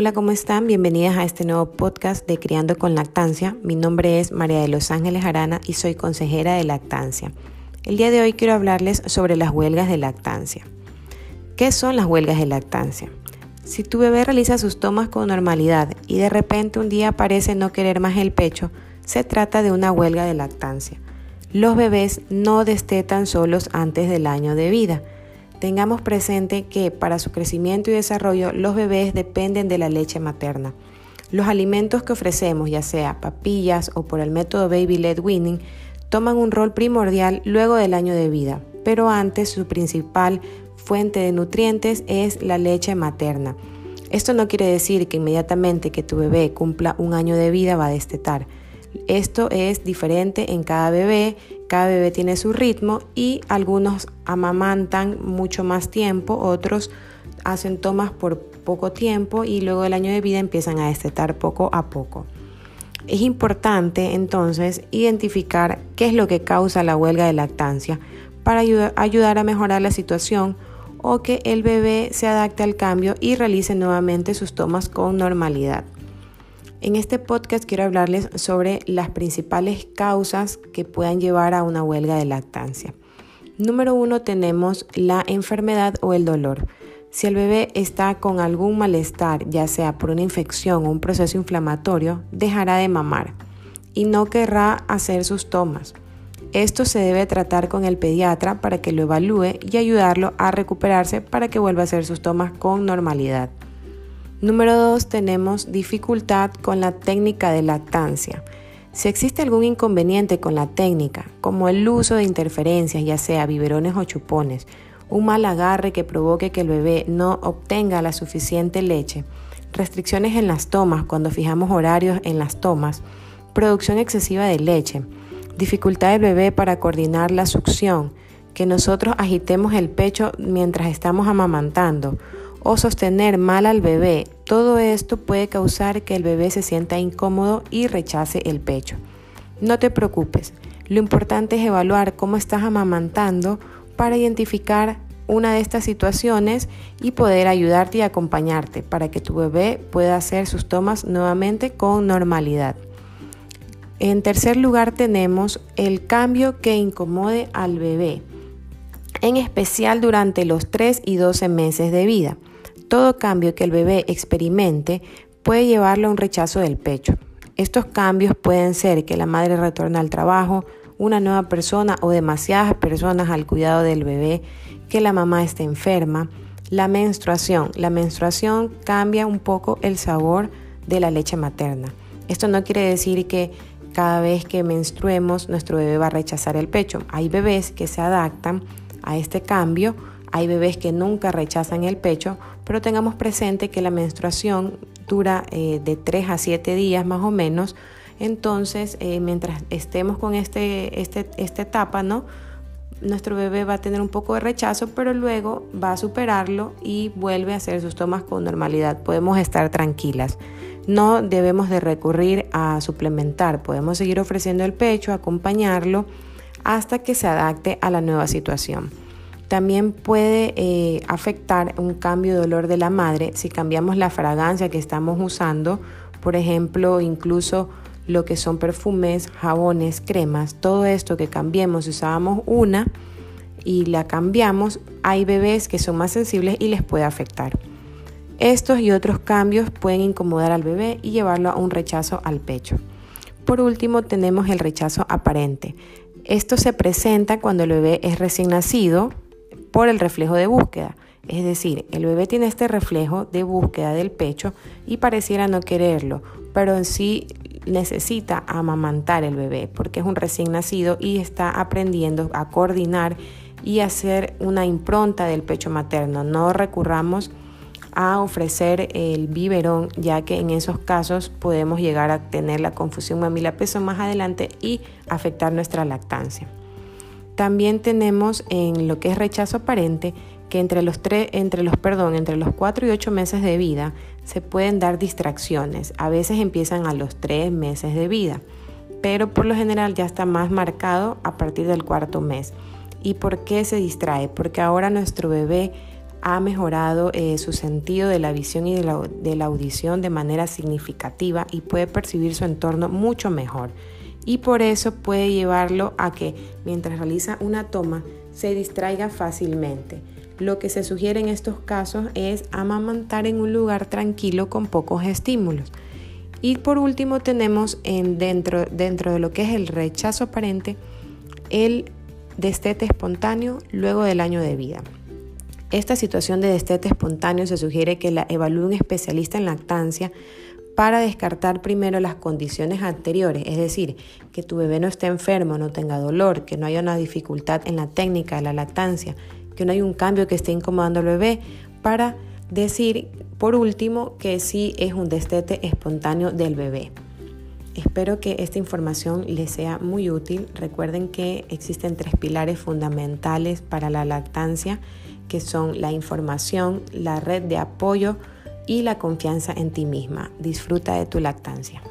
Hola, ¿cómo están? Bienvenidas a este nuevo podcast de Criando con Lactancia. Mi nombre es María de los Ángeles Arana y soy consejera de lactancia. El día de hoy quiero hablarles sobre las huelgas de lactancia. ¿Qué son las huelgas de lactancia? Si tu bebé realiza sus tomas con normalidad y de repente un día parece no querer más el pecho, se trata de una huelga de lactancia. Los bebés no destetan solos antes del año de vida Tengamos presente que para su crecimiento y desarrollo los bebés dependen de la leche materna. Los alimentos que ofrecemos, ya sea papillas o por el método Baby Led Winning, toman un rol primordial luego del año de vida, pero antes su principal fuente de nutrientes es la leche materna. Esto no quiere decir que inmediatamente que tu bebé cumpla un año de vida va a destetar. Esto es diferente en cada bebé, cada bebé tiene su ritmo y algunos amamantan mucho más tiempo, otros hacen tomas por poco tiempo y luego del año de vida empiezan a destetar poco a poco. Es importante entonces identificar qué es lo que causa la huelga de lactancia para ayudar a mejorar la situación o que el bebé se adapte al cambio y realice nuevamente sus tomas con normalidad. En este podcast quiero hablarles sobre las principales causas que puedan llevar a una huelga de lactancia. Número uno tenemos la enfermedad o el dolor. Si el bebé está con algún malestar, ya sea por una infección o un proceso inflamatorio, dejará de mamar y no querrá hacer sus tomas. Esto se debe tratar con el pediatra para que lo evalúe y ayudarlo a recuperarse para que vuelva a hacer sus tomas con normalidad. Número 2. Tenemos dificultad con la técnica de lactancia. Si existe algún inconveniente con la técnica, como el uso de interferencias, ya sea biberones o chupones, un mal agarre que provoque que el bebé no obtenga la suficiente leche, restricciones en las tomas cuando fijamos horarios en las tomas, producción excesiva de leche, dificultad del bebé para coordinar la succión, que nosotros agitemos el pecho mientras estamos amamantando, o sostener mal al bebé, todo esto puede causar que el bebé se sienta incómodo y rechace el pecho. No te preocupes, lo importante es evaluar cómo estás amamantando para identificar una de estas situaciones y poder ayudarte y acompañarte para que tu bebé pueda hacer sus tomas nuevamente con normalidad. En tercer lugar tenemos el cambio que incomode al bebé, en especial durante los 3 y 12 meses de vida. Todo cambio que el bebé experimente puede llevarlo a un rechazo del pecho. Estos cambios pueden ser que la madre retorne al trabajo, una nueva persona o demasiadas personas al cuidado del bebé, que la mamá esté enferma, la menstruación. La menstruación cambia un poco el sabor de la leche materna. Esto no quiere decir que cada vez que menstruemos nuestro bebé va a rechazar el pecho. Hay bebés que se adaptan a este cambio hay bebés que nunca rechazan el pecho, pero tengamos presente que la menstruación dura eh, de 3 a 7 días más o menos. Entonces, eh, mientras estemos con este, este, esta etapa, ¿no? nuestro bebé va a tener un poco de rechazo, pero luego va a superarlo y vuelve a hacer sus tomas con normalidad. Podemos estar tranquilas. No debemos de recurrir a suplementar. Podemos seguir ofreciendo el pecho, acompañarlo hasta que se adapte a la nueva situación. También puede eh, afectar un cambio de olor de la madre si cambiamos la fragancia que estamos usando, por ejemplo, incluso lo que son perfumes, jabones, cremas, todo esto que cambiemos, si usábamos una y la cambiamos, hay bebés que son más sensibles y les puede afectar. Estos y otros cambios pueden incomodar al bebé y llevarlo a un rechazo al pecho. Por último, tenemos el rechazo aparente. Esto se presenta cuando el bebé es recién nacido, por el reflejo de búsqueda. Es decir, el bebé tiene este reflejo de búsqueda del pecho y pareciera no quererlo, pero en sí necesita amamantar el bebé porque es un recién nacido y está aprendiendo a coordinar y hacer una impronta del pecho materno. No recurramos a ofrecer el biberón, ya que en esos casos podemos llegar a tener la confusión mamila-peso más adelante y afectar nuestra lactancia. También tenemos en lo que es rechazo aparente que entre los, tres, entre los, perdón, entre los 4 y 8 meses de vida se pueden dar distracciones. A veces empiezan a los 3 meses de vida, pero por lo general ya está más marcado a partir del cuarto mes. ¿Y por qué se distrae? Porque ahora nuestro bebé ha mejorado eh, su sentido de la visión y de la, audición de manera significativa y puede percibir su entorno mucho mejor. Y por eso puede llevarlo a que mientras realiza una toma se distraiga fácilmente. Lo que se sugiere en estos casos es amamantar en un lugar tranquilo con pocos estímulos. Y por último tenemos en dentro, dentro de lo que es el rechazo aparente el destete espontáneo luego del año de vida. Esta situación de destete espontáneo se sugiere que la evalúe un especialista en lactancia para descartar primero las condiciones anteriores, es decir, que tu bebé no esté enfermo, no tenga dolor, que no haya una dificultad en la técnica de la lactancia, que no haya un cambio que esté incomodando al bebé, para decir, por último, que sí es un destete espontáneo del bebé. Espero que esta información les sea muy útil. Recuerden que existen tres pilares fundamentales para la lactancia, que son la información, la red de apoyo y la confianza en ti misma. Disfruta de tu lactancia.